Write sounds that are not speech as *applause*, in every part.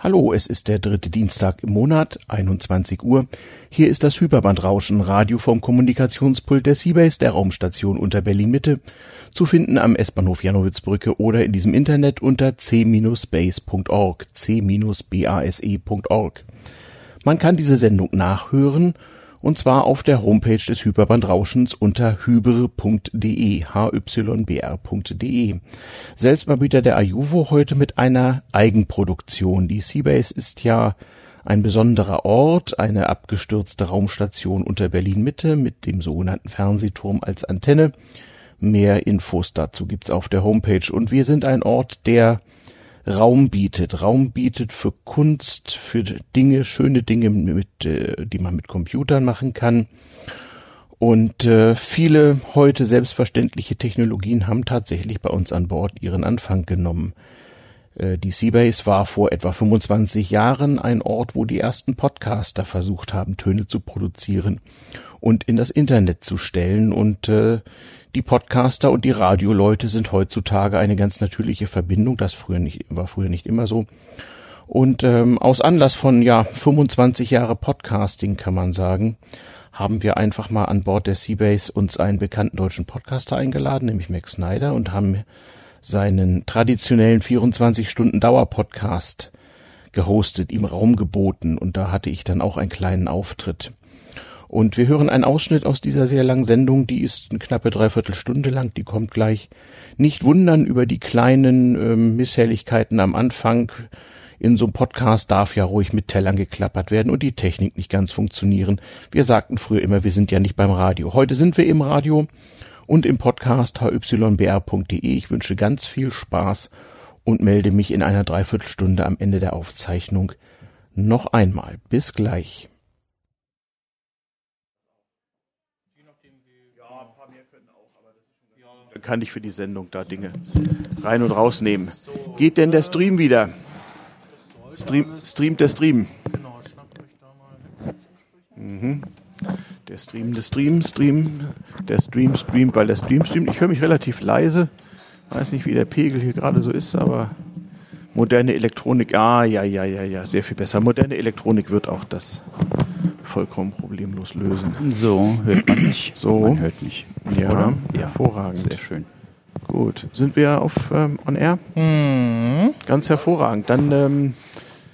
Hallo, es ist der dritte Dienstag im Monat, 21 Uhr. Hier ist das Hyperbandrauschen Radio vom Kommunikationspult der Seabase der Raumstation unter Berlin Mitte, zu finden am S-Bahnhof Janowitzbrücke oder in diesem Internet unter c-base.org, c-base.org. Man kann diese Sendung nachhören und zwar auf der Homepage des Hyperbandrauschens unter hybre.de, hybr.de. Selbstverbieter der Ajuvo heute mit einer Eigenproduktion. Die Seabase ist ja ein besonderer Ort, eine abgestürzte Raumstation unter Berlin Mitte mit dem sogenannten Fernsehturm als Antenne. Mehr Infos dazu gibt's auf der Homepage und wir sind ein Ort, der Raum bietet. Raum bietet für Kunst, für Dinge, schöne Dinge, mit, äh, die man mit Computern machen kann. Und äh, viele heute selbstverständliche Technologien haben tatsächlich bei uns an Bord ihren Anfang genommen. Äh, die Seabase war vor etwa 25 Jahren ein Ort, wo die ersten Podcaster versucht haben, Töne zu produzieren und in das Internet zu stellen. Und äh, die Podcaster und die Radioleute sind heutzutage eine ganz natürliche Verbindung. Das früher nicht, war früher nicht immer so. Und ähm, aus Anlass von ja 25 Jahre Podcasting kann man sagen, haben wir einfach mal an Bord der Seabase uns einen bekannten deutschen Podcaster eingeladen, nämlich Max Snyder, und haben seinen traditionellen 24 Stunden Dauer-Podcast gehostet, ihm Raum geboten und da hatte ich dann auch einen kleinen Auftritt. Und wir hören einen Ausschnitt aus dieser sehr langen Sendung, die ist eine knappe Dreiviertelstunde lang, die kommt gleich. Nicht wundern über die kleinen ähm, Misshelligkeiten am Anfang. In so einem Podcast darf ja ruhig mit Tellern geklappert werden und die Technik nicht ganz funktionieren. Wir sagten früher immer, wir sind ja nicht beim Radio. Heute sind wir im Radio und im Podcast hybr.de. Ich wünsche ganz viel Spaß und melde mich in einer Dreiviertelstunde am Ende der Aufzeichnung noch einmal. Bis gleich. Kann ich für die Sendung da Dinge rein und rausnehmen. Geht denn der Stream wieder? Stream, streamt der Stream? Mhm. Der Stream, der Stream, Stream, der Stream streamt, weil der Stream streamt. Ich höre mich relativ leise. Weiß nicht, wie der Pegel hier gerade so ist, aber moderne Elektronik, ah, ja, ja, ja, ja, sehr viel besser. Moderne Elektronik wird auch das vollkommen problemlos lösen. So, hört man mich. So. Man hört mich. Ja, Oder? hervorragend. Sehr schön. Gut. Sind wir auf ähm, On Air? Mhm. Ganz hervorragend. Dann, ähm,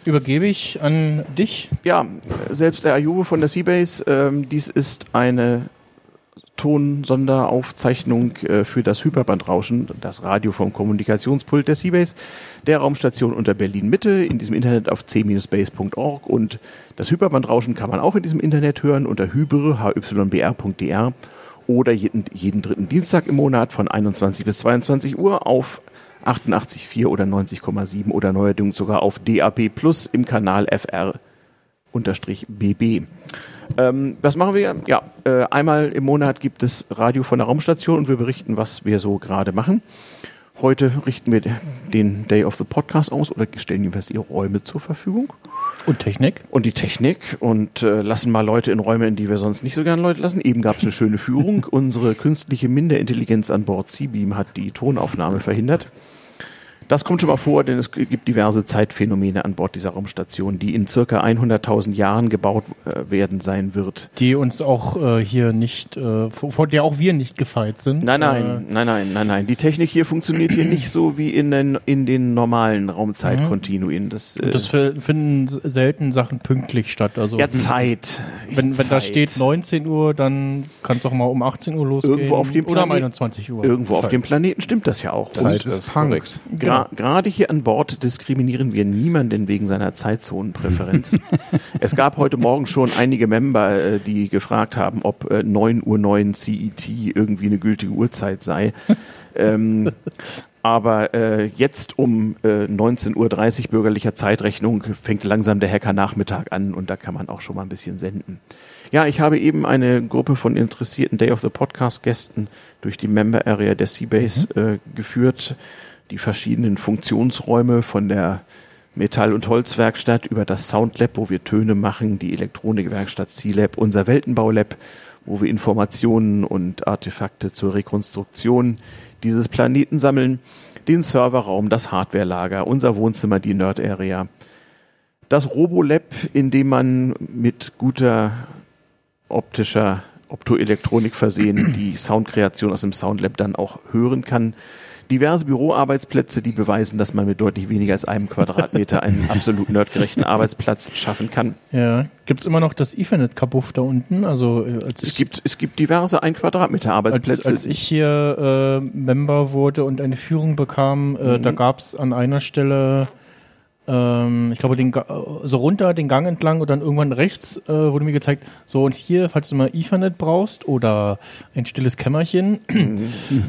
Übergebe ich an dich. ja, selbst der Ayubo von der Seabase, ähm, dies ist eine Tonsonderaufzeichnung äh, für das Hyperbandrauschen, das Radio vom Kommunikationspult der Seabase, der Raumstation unter Berlin Mitte, in diesem Internet auf c-base.org und das Hyperbandrauschen kann man auch in diesem Internet hören unter hybre, hybr.dr oder jeden, jeden dritten Dienstag im Monat von 21 bis 22 Uhr auf 88,4 oder 90,7 oder neuerdings sogar auf DAP Plus im Kanal FR BB. Ähm, was machen wir? Ja, äh, einmal im Monat gibt es Radio von der Raumstation und wir berichten, was wir so gerade machen. Heute richten wir den Day of the Podcast aus oder stellen jedenfalls ihre Räume zur Verfügung Und Technik. und die Technik und äh, lassen mal Leute in Räume, in die wir sonst nicht so gern Leute lassen. Eben gab es eine schöne Führung. *laughs* Unsere künstliche Minderintelligenz an Bord Seabeam hat die Tonaufnahme verhindert. Das kommt schon mal vor, denn es gibt diverse Zeitphänomene an Bord dieser Raumstation, die in circa 100.000 Jahren gebaut äh, werden sein wird. Die uns auch äh, hier nicht, äh, vor, der auch wir nicht gefeit sind. Nein, nein, nein, nein, nein, nein. Die Technik hier funktioniert hier nicht so wie in den, in den normalen Raumzeitkontinuen. Das, Äh, äh, das fi- finden selten Sachen pünktlich statt. Also ja, Zeit. wenn, wenn da Zeit. steht 19 Uhr, dann kann es auch mal um 18 Uhr losgehen. Irgendwo auf dem oder um Planet- 21 Uhr. Irgendwo auf Zeit. dem Planeten stimmt das ja auch. Zeit Und ist korrekt. Gra gerade hier an Bord diskriminieren wir niemanden wegen seiner Zeitzonenpräferenz. *laughs* es gab heute Morgen schon einige Member, äh, die gefragt haben, ob äh, 9 Uhr 9 CET irgendwie eine gültige Uhrzeit sei. ähm, aber äh, jetzt um äh, 19.30 Uhr bürgerlicher Zeitrechnung fängt langsam der Hacker-Nachmittag an und da kann man auch schon mal ein bisschen senden. Ja, ich habe eben eine Gruppe von interessierten Day of the Podcast Gästen durch die Member Area der Seabase äh, geführt, die verschiedenen Funktionsräume von der Metall- und Holzwerkstatt über das Soundlab, wo wir Töne machen, die Elektronikwerkstatt C-Lab, unser Weltenbaulab, wo wir Informationen und Artefakte zur Rekonstruktion dieses Planeten sammeln, den Serverraum, das Hardwarelager, unser Wohnzimmer, die Nerd Area, Das Robolab, in dem man mit guter optischer Optoelektronik versehen die Soundkreation aus dem Soundlab dann auch hören kann diverse Büroarbeitsplätze, die beweisen, dass man mit deutlich weniger als einem Quadratmeter einen *laughs* absolut nerdgerechten Arbeitsplatz schaffen kann. Ja, gibt es immer noch das Ethernet-Kabuff da unten? Also äh, als es gibt es gibt diverse ein Quadratmeter Arbeitsplätze. Als, als ich hier äh, Member wurde und eine Führung bekam, äh, mhm. da gab es an einer Stelle ähm, ich glaube, den, so runter den Gang entlang und dann irgendwann rechts äh, wurde mir gezeigt, so und hier, falls du mal Ethernet brauchst oder ein stilles Kämmerchen,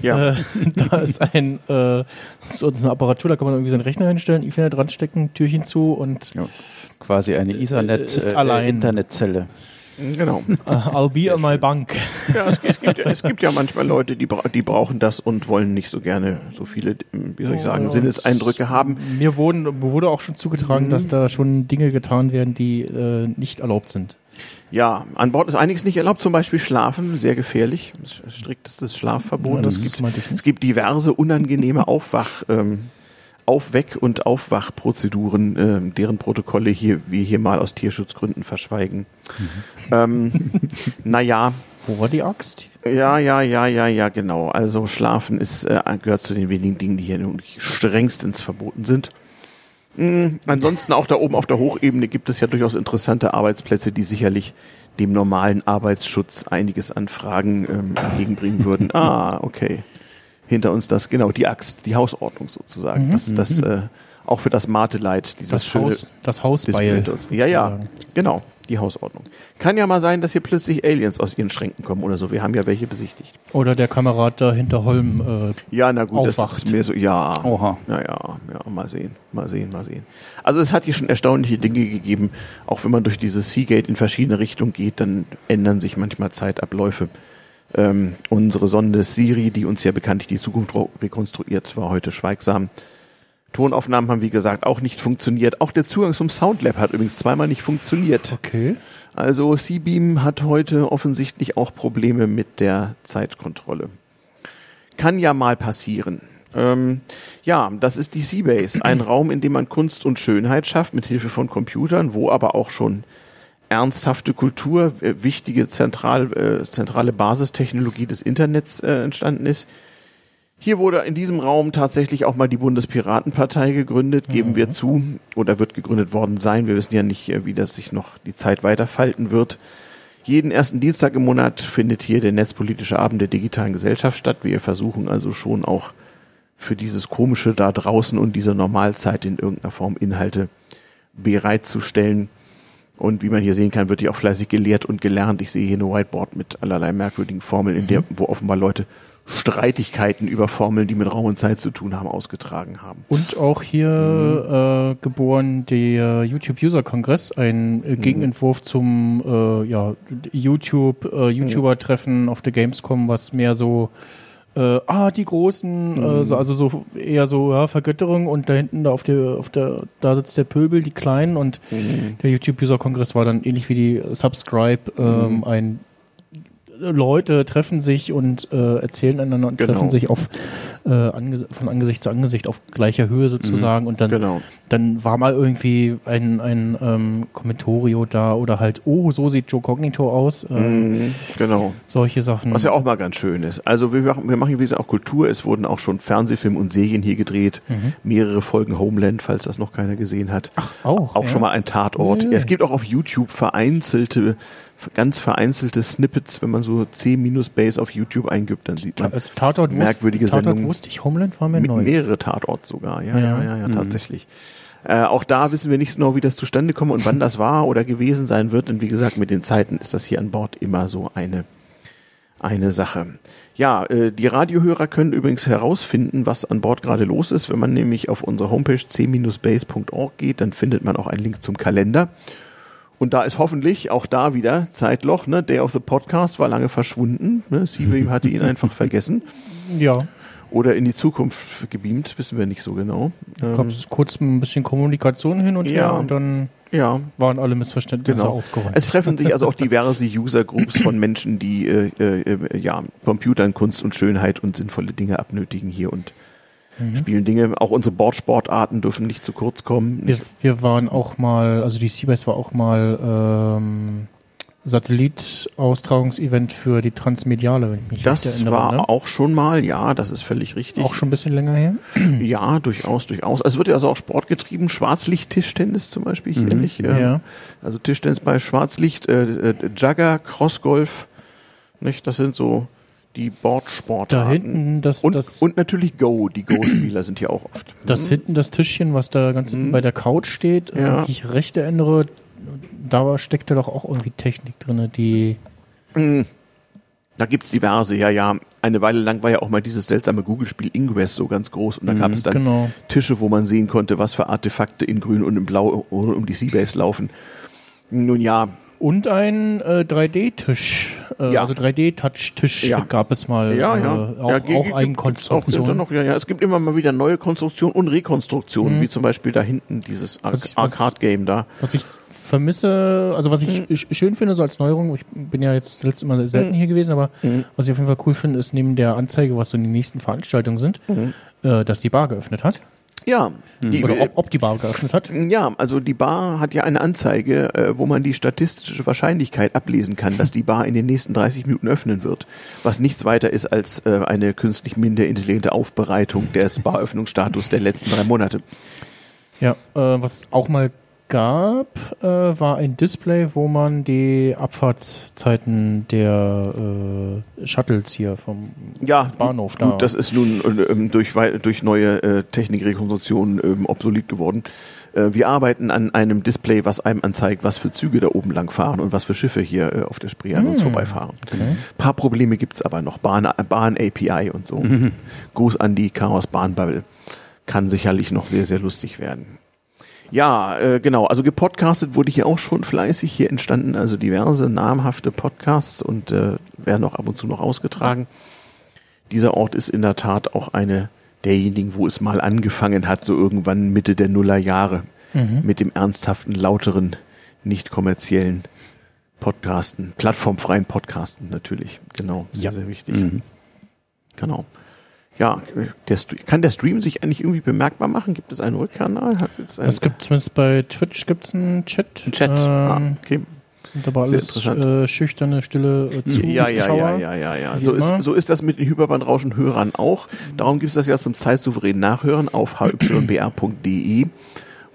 ja. *laughs* äh, da ist ein äh, so eine Apparatur, da kann man irgendwie seinen Rechner hinstellen, Ethernet ranstecken, Türchen zu und ja, quasi eine Ethernet ist äh, allein. Internetzelle. Genau. I'll be on my bank. Ja, es, es, gibt, es gibt ja manchmal Leute, die, die brauchen das und wollen nicht so gerne so viele, wie soll ich sagen, Sinneseindrücke haben. Mir, wurden, wurde auch schon zugetragen, mhm. dass da schon Dinge getan werden, die äh, nicht erlaubt sind. Ja, an Bord ist einiges nicht erlaubt, zum Beispiel Schlafen, sehr gefährlich, striktestes Schlafverbot. Ja, es, gibt, es gibt diverse unangenehme Aufwach. Ähm, Aufweck- und Aufwachprozeduren, äh, deren Protokolle hier, wir hier mal aus Tierschutzgründen verschweigen. Mhm. Ähm, *laughs* naja. Wo war die Axt? Ja, ja, ja, ja, ja, genau. Also Schlafen ist, äh, gehört zu den wenigen Dingen, die hier strengstens verboten sind. Mhm. Ansonsten auch da oben auf der Hochebene gibt es ja durchaus interessante Arbeitsplätze, die sicherlich dem normalen Arbeitsschutz einiges an Fragen ähm, entgegenbringen würden. *laughs* Ah, okay hinter uns das, genau, die Axt, die Hausordnung sozusagen. Mhm. Das, das, mhm. äh, auch für das Mate-Light, dieses das schöne Haus, das Hausbeil. Ja, ja, genau, die Hausordnung. Kann ja mal sein, dass hier plötzlich Aliens aus ihren Schränken kommen oder so. Wir haben ja welche besichtigt. Oder der Kamerad da hinter Holm äh, Ja, na gut, aufwacht. das ist mir so, ja. Oha. Naja, ja, mal sehen, mal sehen, mal sehen. Also es hat hier schon erstaunliche Dinge gegeben. Auch wenn man durch dieses Seagate in verschiedene Richtungen geht, dann ändern sich manchmal Zeitabläufe. Ähm, unsere Sonde Siri, die uns ja bekanntlich die Zukunft rekonstruiert, war heute schweigsam. Tonaufnahmen haben, wie gesagt, auch nicht funktioniert. Auch der Zugang zum Soundlab hat übrigens zweimal nicht funktioniert. Okay. Also C-Beam hat heute offensichtlich auch Probleme mit der Zeitkontrolle. Kann ja mal passieren. Ähm, ja, das ist die Seabase, ein Raum, in dem man Kunst und Schönheit schafft, mit Hilfe von Computern, wo aber auch schon ernsthafte Kultur, äh, wichtige zentral, äh, zentrale Basistechnologie des Internets äh, entstanden ist. Hier wurde in diesem Raum tatsächlich auch mal die Bundespiratenpartei gegründet, geben mhm. wir zu, oder wird gegründet worden sein. Wir wissen ja nicht, äh, wie das sich noch die Zeit weiterfalten wird. Jeden ersten Dienstag im Monat findet hier der Netzpolitische Abend der digitalen Gesellschaft statt. Wir versuchen also schon auch für dieses Komische da draußen und diese Normalzeit in irgendeiner Form Inhalte bereitzustellen. Und wie man hier sehen kann, wird hier auch fleißig gelehrt und gelernt. Ich sehe hier eine Whiteboard mit allerlei merkwürdigen Formeln, in der, mhm. wo offenbar Leute Streitigkeiten über Formeln, die mit Raum und Zeit zu tun haben, ausgetragen haben. Und auch hier mhm. äh, geboren der YouTube User Kongress, ein äh, mhm. Gegenentwurf zum äh, ja, YouTube äh, YouTuber Treffen auf der Gamescom, was mehr so äh, ah, die Großen, mhm. äh, so, also so eher so ja, Vergötterung und da hinten da auf der, auf der, da sitzt der Pöbel, die Kleinen und mhm. der YouTube-User-Kongress war dann ähnlich wie die Subscribe ähm, mhm. ein Leute treffen sich und äh, erzählen einander und genau. treffen sich auf äh, ange von Angesicht zu Angesicht auf gleicher Höhe sozusagen mhm. und dann, genau. dann war mal irgendwie ein, ein ähm, Kommentorio da oder halt, oh, so sieht Joe Cognito aus. Ähm, mhm. Genau. Solche Sachen. Was ja auch mal ganz schön ist. Also wir machen, wir machen wie gesagt auch Kultur. Es wurden auch schon Fernsehfilme und Serien hier gedreht. Mhm. Mehrere Folgen Homeland, falls das noch keiner gesehen hat. Ach, auch. Auch ja. schon mal ein Tatort. Ja, es gibt auch auf YouTube vereinzelte ganz vereinzelte Snippets, wenn man so C minus Base auf YouTube eingibt, dann sieht man also Tatort merkwürdige Tatort Sendungen. wusste ich, Homeland war mir neu. Mehrere Tatorte sogar, ja, ja, ja, ja, ja mhm. tatsächlich. Äh, auch da wissen wir nicht so genau, wie das zustande kommt und wann das war oder gewesen sein wird. Und wie gesagt, mit den Zeiten ist das hier an Bord immer so eine, eine Sache. Ja, äh, die Radiohörer können übrigens herausfinden, was an Bord gerade los ist. Wenn man nämlich auf unsere Homepage c-base.org geht, dann findet man auch einen Link zum Kalender. Und da ist hoffentlich auch da wieder Zeitloch. Ne? Day of the Podcast war lange verschwunden. Ne? Seabeam *laughs* hatte ihn einfach vergessen. Ja. Oder in die Zukunft gebeamt, wissen wir nicht so genau. Ähm, Gab es kurz ein bisschen Kommunikation hin und ja, her und dann ja. waren alle Missverständnisse genau. ausgeräumt. Es treffen sich also auch diverse User-Groups von Menschen, die äh, äh, ja, Computern, Kunst und Schönheit und sinnvolle Dinge abnötigen hier und mhm. spielen Dinge. Auch unsere Bordsportarten dürfen nicht zu kurz kommen. Wir, wir waren auch mal, also die Seabase war auch mal ähm, Satellit-Austragungsevent für die Transmediale, wenn ich mich Das erinnere, war ne? auch schon mal, ja, das ist völlig richtig. Auch schon ein bisschen länger her? *clears throat* Ja, durchaus, durchaus. Also es wird ja also auch Sportgetrieben, Schwarzlicht-Tischtennis zum Beispiel hier mhm. nicht. Ähm, ja. Also Tischtennis bei Schwarzlicht, äh, äh, Jugger, Crossgolf, nicht? Das sind so die Bordsportarten. Da hinten das und, das und natürlich Go. Die Go-Spieler sind hier auch oft. *clears throat* Das hm. hinten das Tischchen, was da ganz hinten mhm. bei der Couch steht, ja. wenn ich recht erinnere, da steckte doch auch irgendwie Technik drin, die. Mhm. Da gibt's diverse, ja, ja. Eine Weile lang war ja auch mal dieses seltsame Google-Spiel Ingress so ganz groß und da mhm, gab es dann genau. Tische, wo man sehen konnte, was für Artefakte in Grün und in Blau um die Seabase laufen. Nun ja, und ein äh, 3D-Tisch, äh, ja. also 3D-Touch-Tisch ja. gab es mal. Ja, ja. Äh, auch, ja, auch Eigenkonstruktion. Noch, ja, ja. Es gibt immer mal wieder neue Konstruktionen und Rekonstruktionen, mhm. wie zum Beispiel da hinten dieses Arcade-Game da. Was ich vermisse, also was ich mhm. schön finde, so als Neuerung, ich bin ja jetzt letztes Mal selten mhm. hier gewesen, aber mhm. was ich auf jeden Fall cool finde, ist neben der Anzeige, was so die nächsten Veranstaltungen sind, mhm. äh, dass die Bar geöffnet hat. Ja. Mhm. Die, Oder ob, ob, die Bar geöffnet hat? Ja, also die Bar hat ja eine Anzeige, äh, wo man die statistische Wahrscheinlichkeit ablesen kann, dass die Bar in den nächsten 30 Minuten öffnen wird. Was nichts weiter ist als äh, eine künstlich minder intelligente Aufbereitung des Baröffnungsstatus der letzten drei Monate. Ja, äh, was auch mal gab, äh, war ein Display, wo man die Abfahrtszeiten der äh, Shuttles hier vom ja, Bahnhof da. Gut, das ist nun ähm, durch, durch neue äh, Technikrekonstruktionen ähm, obsolet geworden. Äh, wir arbeiten an einem Display, was einem anzeigt, was für Züge da oben lang fahren und was für Schiffe hier äh, auf der Spree an uns hm, vorbeifahren. Okay. Ein paar Probleme gibt's aber noch. Bahn, Bahn API und so. *laughs* Gruß an die Chaos Bahnbubble. Kann sicherlich noch sehr, sehr lustig werden. Ja, äh, genau. Also gepodcastet wurde hier auch schon fleißig. Hier entstanden also diverse namhafte Podcasts und äh, werden auch ab und zu noch ausgetragen. Dieser Ort ist in der Tat auch eine derjenigen, wo es mal angefangen hat, so irgendwann Mitte der Nullerjahre mhm. mit dem ernsthaften, lauteren, nicht kommerziellen Podcasten, plattformfreien Podcasten natürlich. Genau, sehr, ja. sehr wichtig. Mhm. Genau ja, der, kann der Stream sich eigentlich irgendwie bemerkbar machen? Gibt es einen Rückkanal? Es, einen gibt zumindest bei Twitch gibt's einen Chat. Ein Chat, ähm, ah, okay. Und aber alles äh, schüchterne, stille äh, Zuschauer. Ja, ja, ja, ja, ja, ja. So ist, so ist das mit den Hyperbandrauschen-Hörern auch. Darum gibt es das ja zum zeitsouveränen Nachhören auf hybr.de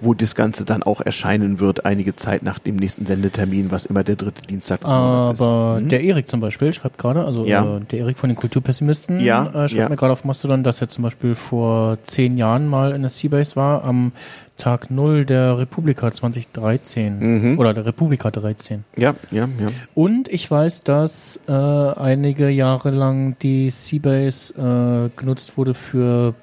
wo das Ganze dann auch erscheinen wird, einige Zeit nach dem nächsten Sendetermin, was immer der dritte Dienstag des Monats ist. Aber hm? der Erik zum Beispiel schreibt gerade, also ja. äh, der Erik von den Kulturpessimisten ja, äh, schreibt ja. mir gerade auf Mastodon, dass er zum Beispiel vor zehn Jahren mal in der Seabase war, am Tag Null der Republika 2013 mhm. oder der Republika 13. Ja, ja, ja. Und ich weiß, dass äh, einige Jahre lang die Seabase äh, genutzt wurde für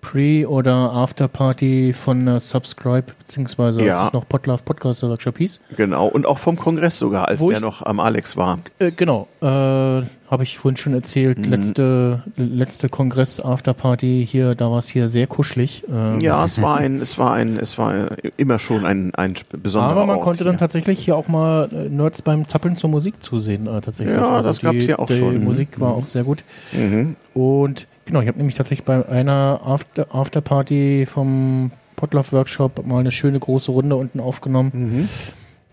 Pre- oder Afterparty von äh, Subscribe, beziehungsweise ja. als es noch Podlove Podcast Workshop hieß. Genau, und auch vom Kongress sogar, als Wo der noch am Alex war. Äh, genau, äh, habe ich vorhin schon erzählt, mhm. letzte, letzte Kongress Afterparty hier, da war es hier sehr kuschelig. Ähm. Ja, es war ein, es war ein, es war immer schon ein, ein besonderer Aber man Ort konnte hier. dann tatsächlich hier auch mal äh, Nerds beim Zappeln zur Musik zusehen, äh, tatsächlich. Ja, also das gab es ja auch die schon. Die Musik war mhm. auch sehr gut. Mhm. Und Genau, ich habe nämlich tatsächlich bei einer After Afterparty vom Potluck Workshop mal eine schöne große Runde unten aufgenommen mhm.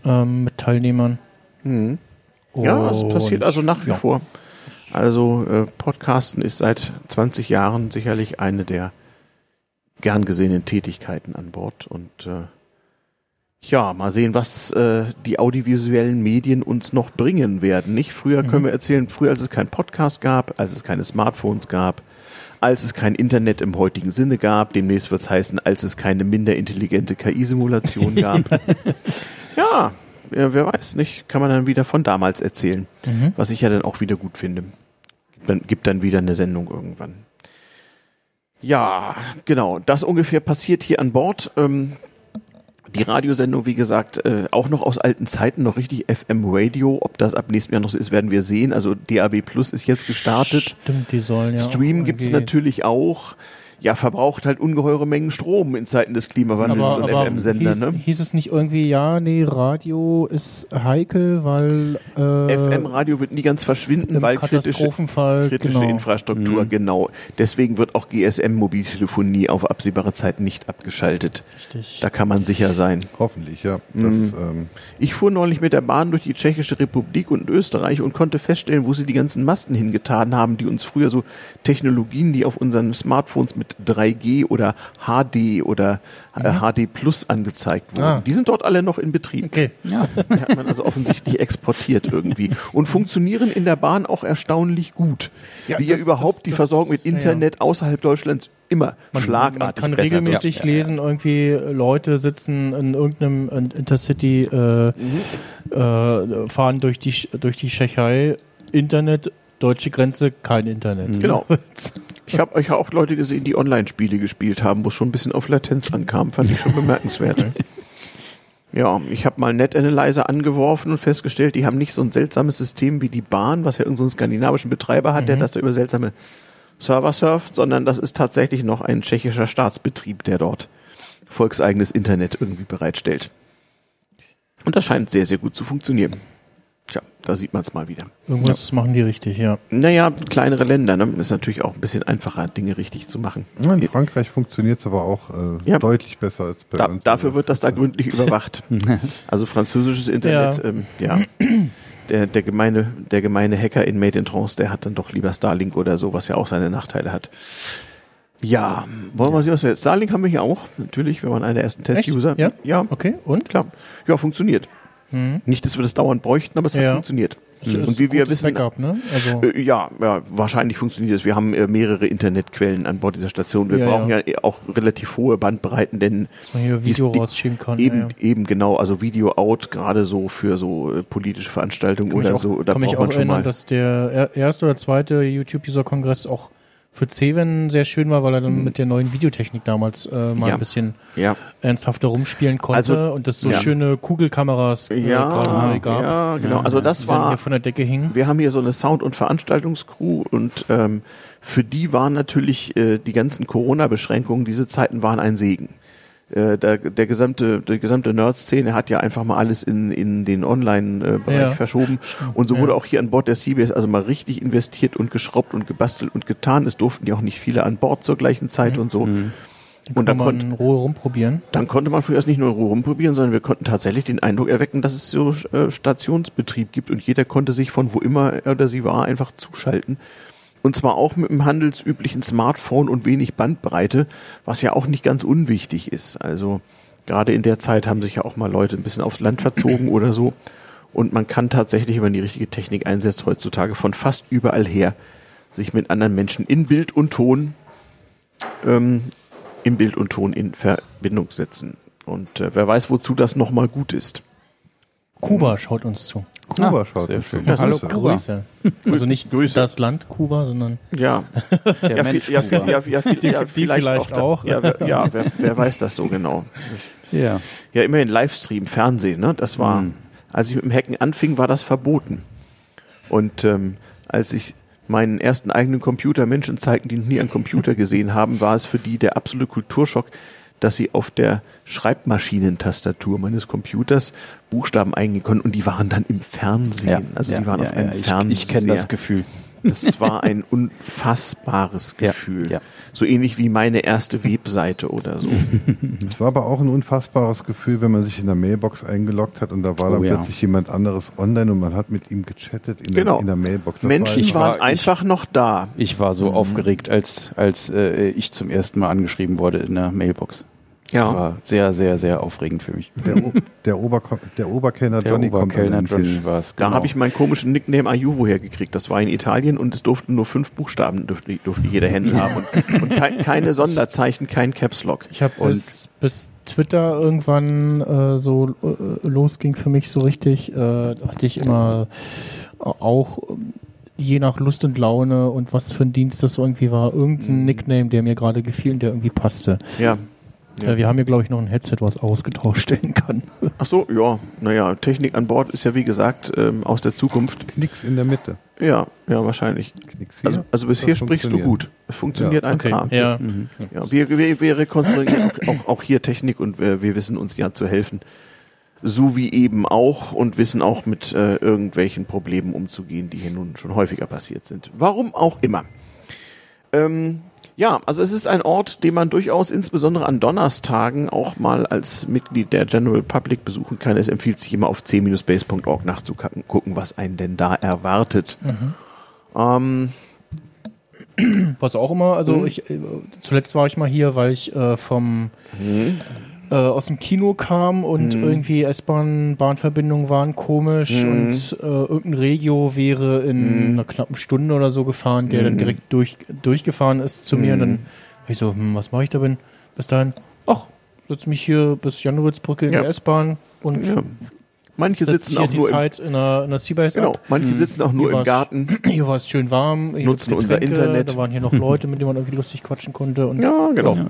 ähm, mit Teilnehmern. Mhm. Ja, das passiert also nach wie ja. vor. Also äh, Podcasten ist seit 20 Jahren sicherlich eine der gern gesehenen Tätigkeiten an Bord und äh, ja, mal sehen, was äh, die audiovisuellen Medien uns noch bringen werden. Nicht früher mhm. können wir erzählen, früher als es keinen Podcast gab, als es keine Smartphones gab, als es kein Internet im heutigen Sinne gab. Demnächst wird es heißen, als es keine minder intelligente KI-Simulation *laughs* gab. ja, wer, wer, weiß nicht, kann man dann wieder von damals erzählen, mhm. was ich ja dann auch wieder gut finde. Gibt dann, gibt wieder eine Sendung irgendwann. Ja, genau. Das ungefähr passiert hier an Bord. Ähm, die Radiosendung, wie gesagt, äh, auch noch aus alten Zeiten, noch richtig FM Radio. Ob das ab nächstem Jahr noch so ist, werden wir sehen. Also DAB Plus ist jetzt gestartet. Stimmt, die sollen ja. Stream gibt's natürlich auch. Ja, verbraucht halt ungeheure Mengen Strom in Zeiten des Klimawandels aber, und FM-Sender. Hieß, Ne? hieß es nicht irgendwie, ja, nee, Radio ist heikel, weil äh, FM-Radio wird nie ganz verschwinden, weil kritische, Katastrophenfall kritische genau. Infrastruktur, Mhm. genau. Deswegen wird auch GSM-Mobiltelefonie auf absehbare Zeit nicht abgeschaltet. Richtig. Da kann man sicher sein. Hoffentlich, ja. Das, Mhm. ähm, Ich fuhr neulich mit der Bahn durch die Tschechische Republik und Österreich und konnte feststellen, wo sie die ganzen Masten hingetan haben, die uns früher so Technologien, die auf unseren Smartphones mit 3G oder HD oder äh, HD Plus angezeigt wurden. Ah. Die sind dort alle noch in Betrieb. Okay. Ja. *laughs* Die hat man also offensichtlich exportiert irgendwie und funktionieren in der Bahn auch erstaunlich gut. Ja, Wie ja das- überhaupt das- die das- Versorgung mit ja, ja. Internet außerhalb Deutschlands immer Man, schlagartig man kann besser wird. regelmäßig lesen, irgendwie Leute sitzen in irgendeinem in Intercity, äh, äh, fahren durch die, durch die Tschechei, Internet, deutsche Grenze, kein Internet. Genau. *laughs* Ich habe hab auch Leute gesehen, die Online-Spiele gespielt haben, wo es schon ein bisschen auf Latenz ankam. Fand ich schon *laughs* bemerkenswert. Ja, ich habe mal NetAnalyzer angeworfen und festgestellt, die haben nicht so ein seltsames System wie die Bahn, was ja irgendeinen so skandinavischen Betreiber hat, der das da über seltsame Server surft, sondern das ist tatsächlich noch ein tschechischer Staatsbetrieb, der dort volkseigenes Internet irgendwie bereitstellt. Und das scheint sehr, sehr gut zu funktionieren. Tja, da sieht man es mal wieder. Irgendwas machen die richtig, ja. Naja, kleinere Länder, ne? Ist natürlich auch ein bisschen einfacher, Dinge richtig zu machen. ja, in Frankreich funktioniert es aber auch äh, Ja. deutlich besser als bei Da, uns. dafür wird das da gründlich überwacht. *laughs* Also französisches Internet, Ja. ähm, ja. Der, der, gemeine, der gemeine Hacker in Made in Trance, der hat dann doch lieber Starlink oder so, was ja auch seine Nachteile hat. Ja, wollen wir sehen, was wir jetzt. Starlink haben wir hier auch, natürlich, wir waren einer der ersten Test-User. Ja? ja, Okay, und? klar. Ja, funktioniert. Nicht, dass wir das dauernd bräuchten, aber es hat Ja. funktioniert. Das ist Und wie wir wissen, Backup, ne? Also, Äh, Ja, ja, wahrscheinlich funktioniert es. Wir haben äh, mehrere Internetquellen an Bord dieser Station. Wir Ja, brauchen ja. auch relativ hohe Bandbreiten, denn dass man hier Video rausschieben kann. eben, eben genau, also Video out, gerade so für so äh, politische Veranstaltungen Kann mich oder auch, so, da kann mich braucht auch man schon erinnern, mal. dass der er- erste oder zweite YouTube-User-Kongress auch für Ceven sehr schön war, weil er dann mit der neuen Videotechnik damals äh, mal Ja. ein bisschen Ja, ernsthafter rumspielen konnte Also, und das so ja. schöne Kugelkameras äh, ja, gab, ja, genau. Also das war, von der Decke hingen. wir haben hier so eine Sound- und Veranstaltungscrew und ähm, für die waren natürlich äh, die ganzen Corona-Beschränkungen, diese Zeiten waren ein Segen. Äh, der, der gesamte, die gesamte Nerd-Szene hat ja einfach mal alles in, in den Online-Bereich Ja. verschoben. Und so Ja. wurde auch hier an Bord der CBS also mal richtig investiert und geschraubt und gebastelt und getan. Es durften ja auch nicht viele an Bord zur gleichen Zeit und so. Und Kann dann man konnte, in Ruhe rumprobieren. dann konnte man früher nicht nur in Ruhe rumprobieren, sondern wir konnten tatsächlich den Eindruck erwecken, dass es so äh, Stationsbetrieb gibt und jeder konnte sich von wo immer er oder sie war einfach zuschalten. Und zwar auch mit dem handelsüblichen Smartphone und wenig Bandbreite, was ja auch nicht ganz unwichtig ist. Also gerade in der Zeit haben sich ja auch mal Leute ein bisschen aufs Land verzogen oder so. Und man kann tatsächlich, wenn man die richtige Technik einsetzt, heutzutage von fast überall her sich mit anderen Menschen in Bild und Ton ähm, im Bild und Ton in Verbindung setzen. Und äh, wer weiß, wozu das nochmal gut ist. Kuba schaut uns zu. Kuba Ah, schaut sehr uns schön. zu. Das Hallo ist- Kuba. Grüße. Also *laughs* nicht Grüße. das Land Kuba, sondern Ja, Der ja, Mensch ja, Kuba. ja, ja, viel, ja, die vielleicht da- auch. Ja, wer, ja wer, wer weiß das so genau. Ja. Ja, immerhin Livestream, Fernsehen, ne? Das war, Mhm. als ich mit dem Hacken anfing, war das verboten. Und ähm, als ich meinen ersten eigenen Computer Menschen zeigten, die noch nie einen Computer gesehen haben, war es für die der absolute Kulturschock, dass sie auf der Schreibmaschinentastatur meines Computers Buchstaben eingehen konnten und die waren dann im Fernsehen. also die waren auf einem ich, Fernseher. Ich kenne das Gefühl. Das war ein *laughs* unfassbares Ja, Gefühl. ja. So ähnlich wie meine erste Webseite oder so. *laughs* Es war aber auch ein unfassbares Gefühl, wenn man sich in der Mailbox eingeloggt hat und da war Oh dann ja. plötzlich jemand anderes online und man hat mit ihm gechattet in, Genau. der, in der Mailbox. Das Menschen Ich waren war- ich- einfach noch da. Ich war so aufgeregt, als, als äh, ich zum ersten Mal angeschrieben wurde in der Mailbox. Das Ja. war sehr, sehr, sehr aufregend für mich. der, O- der, Oberko der Oberkellner Der Johnny kommt Oberkellner an den Tisch. Johnny war es. Da genau. habe ich meinen komischen Nickname Ayuvo hergekriegt. Das war in Italien und es durften nur fünf Buchstaben, durfte, durfte jeder Händler *laughs* haben. Und, und kei- keine Sonderzeichen, kein Caps Lock. ich habe bis, bis Twitter irgendwann äh, so äh, losging für mich so richtig, äh, hatte ich immer auch je nach Lust und Laune und was für ein Dienst das irgendwie war, irgendein Nickname, der mir gerade gefiel und der irgendwie passte. Ja. Ja. wir haben hier, glaube ich, noch ein Headset, was ausgetauscht werden kann. *laughs* Ach so, ja. Naja, Technik an Bord ist ja wie gesagt ähm, aus der Zukunft. Knicks in der Mitte. Ja, ja, wahrscheinlich. Knicks hier. Also, also bisher Das sprichst du gut. Es funktioniert Ja, 1A. Ja. Mhm. Ja, wir, wir, wir rekonstruieren auch, auch hier Technik und wir, wir wissen uns ja zu helfen. So wie eben auch und wissen auch mit äh, irgendwelchen Problemen umzugehen, die hier nun schon häufiger passiert sind. Warum auch immer. Ähm, ja, also es ist ein Ort, den man durchaus insbesondere an Donnerstagen auch mal als Mitglied der General Public besuchen kann. Es empfiehlt sich immer auf c-base.org nachzugucken, gucken, was einen denn da erwartet. Ähm, Was auch immer, also Mhm. ich, äh, zuletzt war ich mal hier, weil ich äh, vom äh, aus dem Kino kam und Mhm. irgendwie S-Bahn, Bahnverbindungen waren komisch Mhm. und äh, irgendein Regio wäre in Mhm. einer knappen Stunde oder so gefahren, der dann Mhm. direkt durch, durchgefahren ist zu mir und dann Mhm. ich so, hm, was mache ich da bin? Bis dahin, ach, setz mich hier bis Janowitz-Brücke in Ja. der S-Bahn und ja. Manche sitzen auch nur im, Zeit in der, in Seabase genau, manche sitzen auch nur *clears throat* Hier im Garten. Hier war es schön warm, hier Nutzen unser Internet. Da waren hier noch *laughs* Leute, mit denen man irgendwie lustig quatschen konnte. Und Ja, genau. Ja.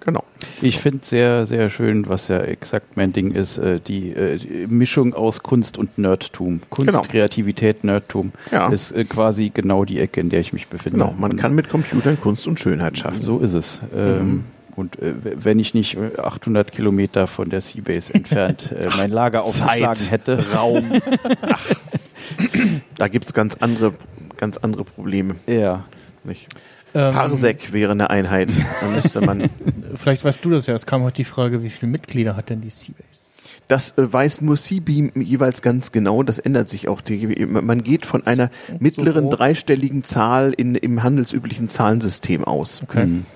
Genau. Ich finde sehr, sehr schön, was ja exakt mein Ding ist, äh, die, äh, die Mischung aus Kunst und Nerdtum. Kunst, Genau. Kreativität, Nerdtum Ja. ist äh, quasi genau die Ecke, in der ich mich befinde. Genau, man Und kann mit Computern Kunst und Schönheit schaffen. So ist es. Ähm, Mhm. Und äh, wenn ich nicht äh, 800 Kilometer von der Seabase entfernt äh, mein Lager aufgeschlagen hätte, Raum. Ach, da gibt's ganz andere, ganz andere Probleme. ja, Nicht? ähm, Parsec wäre eine Einheit. Da müsste man, *laughs* Vielleicht weißt du das ja. Es kam heute die Frage, wie viele Mitglieder hat denn die Seabase? das äh, weiß nur Seabeam jeweils ganz genau. Das ändert sich auch. Man geht von einer mittleren dreistelligen Zahl in, im handelsüblichen Zahlensystem aus. Okay, Mhm.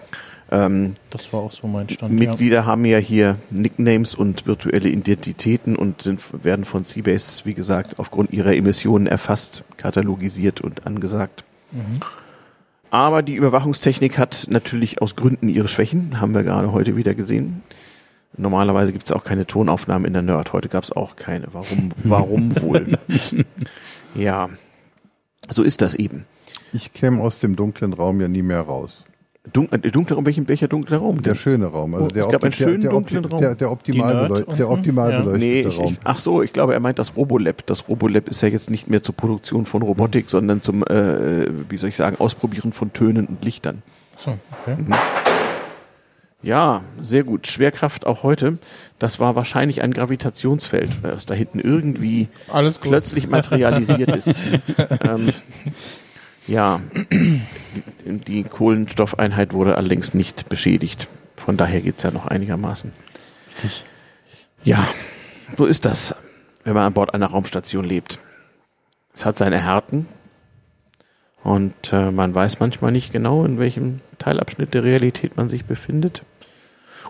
Ähm, das war auch so mein Stand. Mitglieder haben ja hier Nicknames und virtuelle Identitäten und sind, werden von Seabase, wie gesagt, aufgrund ihrer Emissionen erfasst, katalogisiert und angesagt. Ja. Mhm. Aber die Überwachungstechnik hat natürlich aus Gründen ihre Schwächen, haben wir gerade heute wieder gesehen. Normalerweise gibt es auch keine Tonaufnahmen in der Nerd. Heute gab es auch keine. Warum, *laughs* warum wohl? ja, so ist das eben. Ich käme aus dem dunklen Raum ja nie mehr raus. Dun äh, dunkler Raum, welchen, welcher dunkler Raum? Der schöne Raum, also Oh, der, es gab einen schönen der, dunklen Raum. der, der optimal, beleucht, der optimal Ja. beleuchtete Nee, ich, Raum. ich, ach so, ich glaube, er meint das Robolab. Das Robolab ist ja jetzt nicht mehr zur Produktion von Robotik, sondern zum, äh, wie soll ich sagen, Ausprobieren von Tönen und Lichtern. So, okay. Ja, sehr gut. Schwerkraft auch heute. Das war wahrscheinlich ein Gravitationsfeld, das da hinten irgendwie plötzlich materialisiert ist. *laughs* ähm, ja, die, Kohlenstoffeinheit wurde allerdings nicht beschädigt. Von daher geht's ja noch einigermaßen. Richtig. Ja, so ist das, wenn man an Bord einer Raumstation lebt. Es hat seine Härten und äh, man weiß manchmal nicht genau, in welchem Teilabschnitt der Realität man sich befindet.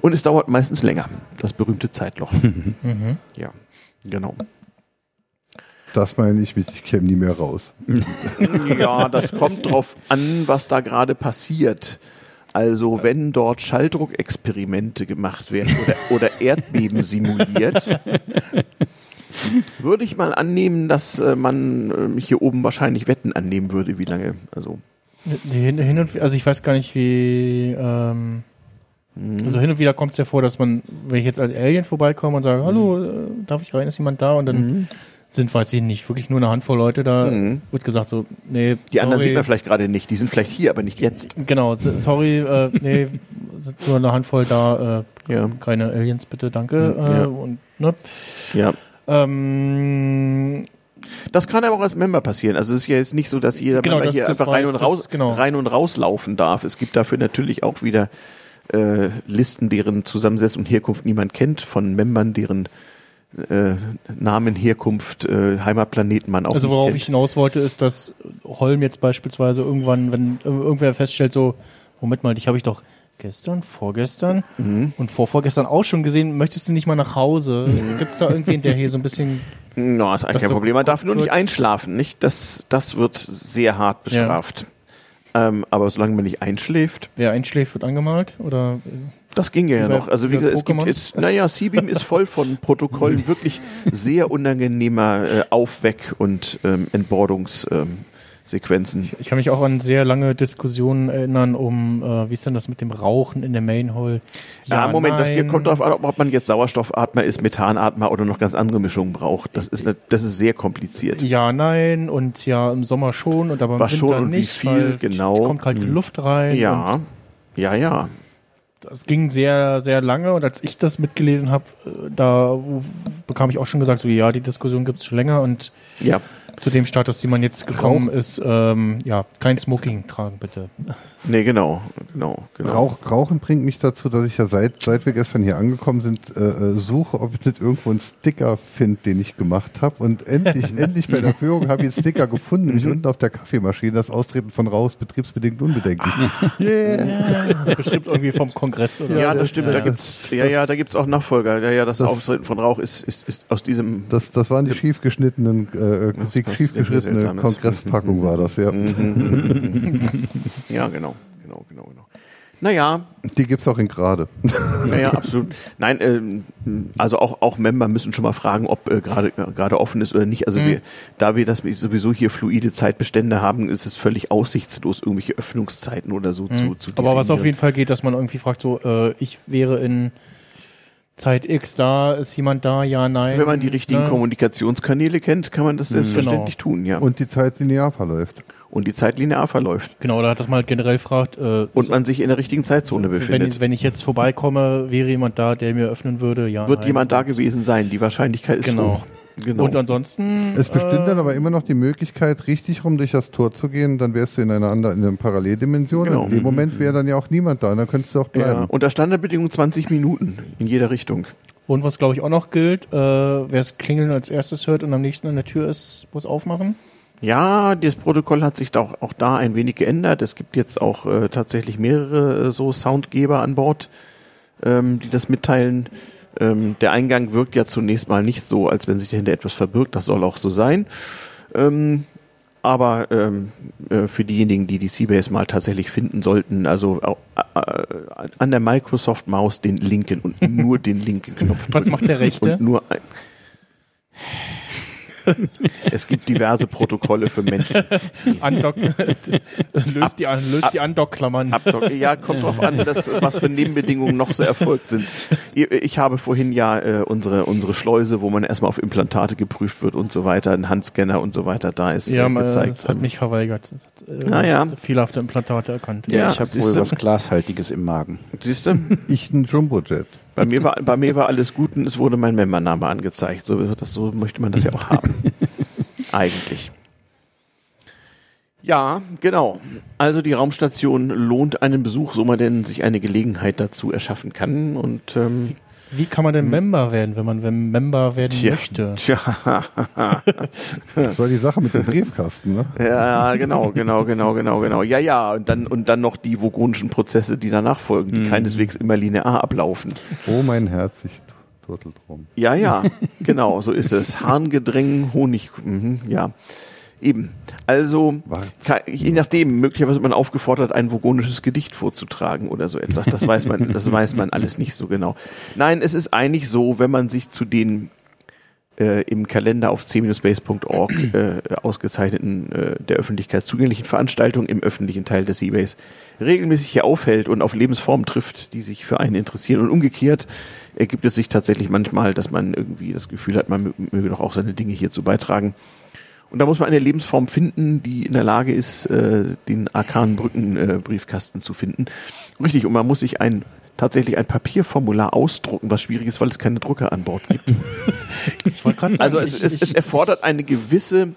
Und es dauert meistens länger, das berühmte Zeitloch. *laughs* Mhm. ja, genau. Das meine ich mit, ich käme nie mehr raus. Ja, das kommt drauf an, was da gerade passiert. Also wenn dort Schalldruckexperimente gemacht werden oder, oder Erdbeben *laughs* simuliert, würde ich mal annehmen, dass äh, man ähm, hier oben wahrscheinlich Wetten annehmen würde, wie lange. Also Hin, hin und, also ich weiß gar nicht, wie. Ähm, Mhm. also hin und wieder kommt es ja vor, dass man, wenn ich jetzt als Alien vorbeikomme und sage, hallo, äh, darf ich rein, ist jemand da? Und dann Mhm. Sind, weiß ich nicht, wirklich nur eine Handvoll Leute da. Mhm. Wird gesagt so, nee, die anderen sorry. sieht man vielleicht gerade nicht. Die sind vielleicht hier, aber nicht jetzt. Genau, sorry, äh, nee, *laughs* sind nur eine Handvoll da, äh, Ja, keine Aliens bitte, danke. Mhm, Äh, ja. und, ne? ja. ähm, Das kann aber auch als Member passieren. Also es ist ja jetzt nicht so, dass jeder Genau, Member das- hier das einfach rein und das- raus, genau. rein und rauslaufen darf. Es gibt dafür natürlich auch wieder äh, Listen, deren Zusammensetzung und Herkunft niemand kennt, von Membern, deren äh, Namen, Herkunft, äh, Heimatplaneten man auch also worauf kennt. ich hinaus wollte, ist, dass Holm jetzt beispielsweise irgendwann, wenn irgendwer feststellt, so, Moment mal, dich habe ich doch gestern, vorgestern Mhm. und vorvorgestern auch schon gesehen, möchtest du nicht mal nach Hause? Gibt es da irgendwen, der hier so ein bisschen No, ist eigentlich kein Problem. Man darf nur nicht einschlafen, nicht? Das, das wird sehr hart bestraft. Ähm, aber solange man nicht einschläft, Wer einschläft, wird angemalt? Oder äh, Das ging ja Über- noch. Also wie gesagt, es gibt jetzt, naja, Seabeam ist voll von *laughs* Protokollen wirklich sehr unangenehmer äh, Aufweck- und ähm, Entbordungssequenzen. Ähm, Sequenzen. Ich kann mich auch an sehr lange Diskussionen erinnern, um, äh, wie ist denn das mit dem Rauchen in der Mainhole? Ja, Moment, das kommt darauf an, ob man jetzt Sauerstoffatmer ist, Methanatmer oder noch ganz andere Mischungen braucht. Das ist, eine, das ist sehr kompliziert. Ja, nein und ja im Sommer schon und aber im Was Winter schon und wie nicht, viel, weil genau. kommt kalte Hm. Luft rein. Ja, ja, ja. Das ging sehr, sehr lange und als ich das mitgelesen habe, da bekam ich auch schon gesagt, so ja, die Diskussion gibt es schon länger und Ja, zu dem Status, die man jetzt gekommen ist, ähm, ja, kein Smoking tragen bitte. nee, genau, genau, genau. Rauch, Rauchen bringt mich dazu, dass ich ja seit, seit wir gestern hier angekommen sind, äh, äh, suche, ob ich nicht irgendwo einen Sticker finde, den ich gemacht habe. Und endlich, *laughs* endlich bei der Führung habe ich einen Sticker gefunden, nämlich unten auf der Kaffeemaschine, das Austreten von Rauch ist betriebsbedingt unbedenklich. *laughs* Yeah. Bestimmt irgendwie vom Kongress oder Ja, Ja, das das- stimmt. ja, da das- gibt's, ja, ja, da gibt's auch Nachfolger. Ja, ja, das, Das- Auftreten von Rauch ist, ist, ist aus diesem. Das, das waren die schief geschnittenen, äh, Das die was schief geschnittene Seltsames. Kongresspackung war das, ja. *laughs* Ja, genau, genau, genau, genau. Naja, Die gibt's auch in Grade. naja, absolut. Nein, ähm, also auch, auch Member müssen schon mal fragen, ob äh, gerade gerade offen ist oder nicht. Also wir, da wir das sowieso hier fluide Zeitbestände haben, ist es völlig aussichtslos, irgendwelche Öffnungszeiten oder so zu, zu Aber was auf definieren. jeden Fall geht, dass man irgendwie fragt, so, äh, ich wäre in Zeit X da, ist jemand da, ja, nein. Wenn man die richtigen ne? Kommunikationskanäle kennt, kann man das selbstverständlich tun, ja. Und, Und die Zeit linear verläuft. die Zeit linear verläuft. Genau, da hat das mal generell gefragt, äh, Und man sich in der richtigen Zeitzone befindet. wenn, wenn ich jetzt vorbeikomme, wäre jemand da, der mir öffnen würde, ja. Wird nein. jemand da gewesen sein? Die Wahrscheinlichkeit ist Genau. hoch. Genau. Und ansonsten. Es bestimmt dann äh, aber immer noch die Möglichkeit, richtig rum durch das Tor zu gehen, dann wärst du in einer anderen, in einer Paralleldimension. Genau. In dem Moment wäre dann ja auch niemand da, und dann könntest du auch ja, bleiben. unter Standardbedingungen 20 Minuten in jeder Richtung. Und was glaube ich auch noch gilt, äh, wer es klingeln als erstes hört und am nächsten an der Tür ist, muss aufmachen. Ja, das Protokoll hat sich da auch, auch da ein wenig geändert. Es gibt jetzt auch äh, tatsächlich mehrere äh, so Soundgeber an Bord, ähm, die das mitteilen. Ähm, der Eingang wirkt ja zunächst mal nicht so, als wenn sich dahinter etwas verbirgt. Das soll auch so sein. Ähm, aber ähm, äh, für diejenigen, die die Seabase mal tatsächlich finden sollten, also au- äh, an der Microsoft-Maus den linken und nur den linken Knopf. Was macht der rechte? Und nur ein *laughs* es gibt diverse Protokolle für Menschen. *laughs* Andock, löst die, löst die Andock-Klammern. Ja, kommt drauf an, dass, was für Nebenbedingungen noch so erfolgt sind. Ich habe vorhin ja äh, unsere, unsere Schleuse, wo man erstmal auf Implantate geprüft wird und so weiter, ein Handscanner und so weiter, da ist Ja, äh, man, gezeigt. das hat mich verweigert. Das hat, äh, Ah, ja. Fehlerhafte Implantate erkannt. Ja, Ja, ich habe wohl was Glashaltiges im Magen. Siehst du? Ich ein Jumbojet. Bei mir war, bei mir war alles gut und es wurde mein Membername angezeigt. So, das, so möchte man das ja auch haben. *laughs* Eigentlich. Ja, genau. Also die Raumstation lohnt einen Besuch, so man denn sich eine Gelegenheit dazu erschaffen kann. Und ähm, Wie kann man denn Member werden, wenn man wenn Member werden Tja. möchte? *laughs* tja, Das war die Sache mit dem Briefkasten, ne? ja, genau, genau, genau, genau, genau. Ja, ja, und dann und dann noch die vogonischen Prozesse, die danach folgen, die keineswegs immer linear ablaufen. Oh, mein Herz, ich turtelt rum. Ja, ja, genau, so ist es. Harngedrängen, Honig, mhm, ja. Eben. Also, Wart. ka- je nachdem, möglicherweise wird man aufgefordert, ein vogonisches Gedicht vorzutragen oder so etwas. Das weiß man, das weiß man alles nicht so genau. Nein, es ist eigentlich so, wenn man sich zu den äh, im Kalender auf c-base.org äh, ausgezeichneten, äh, der Öffentlichkeit zugänglichen Veranstaltungen im öffentlichen Teil des Seabase regelmäßig hier aufhält und auf Lebensformen trifft, die sich für einen interessieren und umgekehrt ergibt es sich tatsächlich manchmal, dass man irgendwie das Gefühl hat, man mö- möge doch auch seine Dinge hierzu beitragen. Und da muss man eine Lebensform finden, die in der Lage ist, äh, den arkanen Brückenbriefkasten äh, zu finden. Richtig, und man muss sich ein tatsächlich ein Papierformular ausdrucken, was schwierig ist, weil es keine Drucker an Bord gibt. *laughs* Ich wollte gerade sagen, Also es, es, es erfordert eine gewisse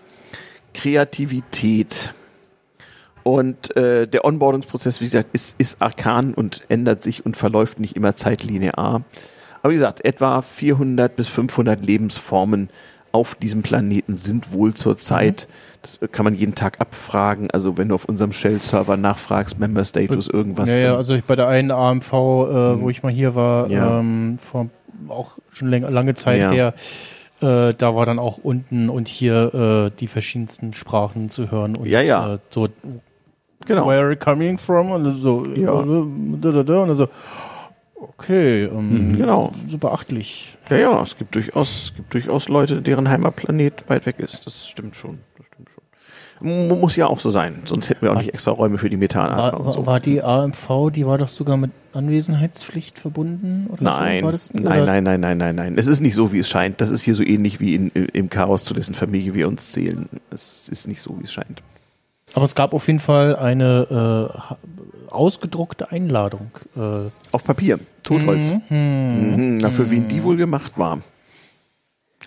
Kreativität. Und äh, der Onboardungsprozess, wie gesagt, ist, ist arkan und ändert sich und verläuft nicht immer zeitlinear. Aber wie gesagt, etwa 400 bis 500 Lebensformen auf diesem Planeten sind wohl zurzeit. Das kann man jeden Tag abfragen. Also wenn du auf unserem Shell-Server nachfragst, Member Status, irgendwas. ja, ja, also ich, bei der einen AMV, äh, wo ich mal hier war, Ja. ähm, vor auch schon läng lange Zeit Ja. her, äh, da war dann auch unten und hier äh, die verschiedensten Sprachen zu hören und Ja, ja. Äh, so genau. where are you coming from und so Ja. äh, und so okay, ähm, Genau. so beachtlich. Ja, ja, es gibt durchaus, es gibt durchaus Leute, deren Heimatplanet weit weg ist. Das stimmt schon. Das stimmt schon. M muss ja auch so sein, sonst hätten wir auch War- nicht extra Räume für die Methanatmer War, so. war die AMV, die war doch sogar mit Anwesenheitspflicht verbunden? Oder Nein, so? War das, nein, nein, nein, nein, nein, nein. Es ist nicht so, wie es scheint. Das ist hier so ähnlich wie in, im Chaos, zu dessen Familie wir uns zählen. Es ist nicht so, wie es scheint. Aber es gab auf jeden Fall eine äh, ausgedruckte Einladung. Äh, Auf Papier, Totholz. mhm. Mhm, na, für wen die wohl gemacht war.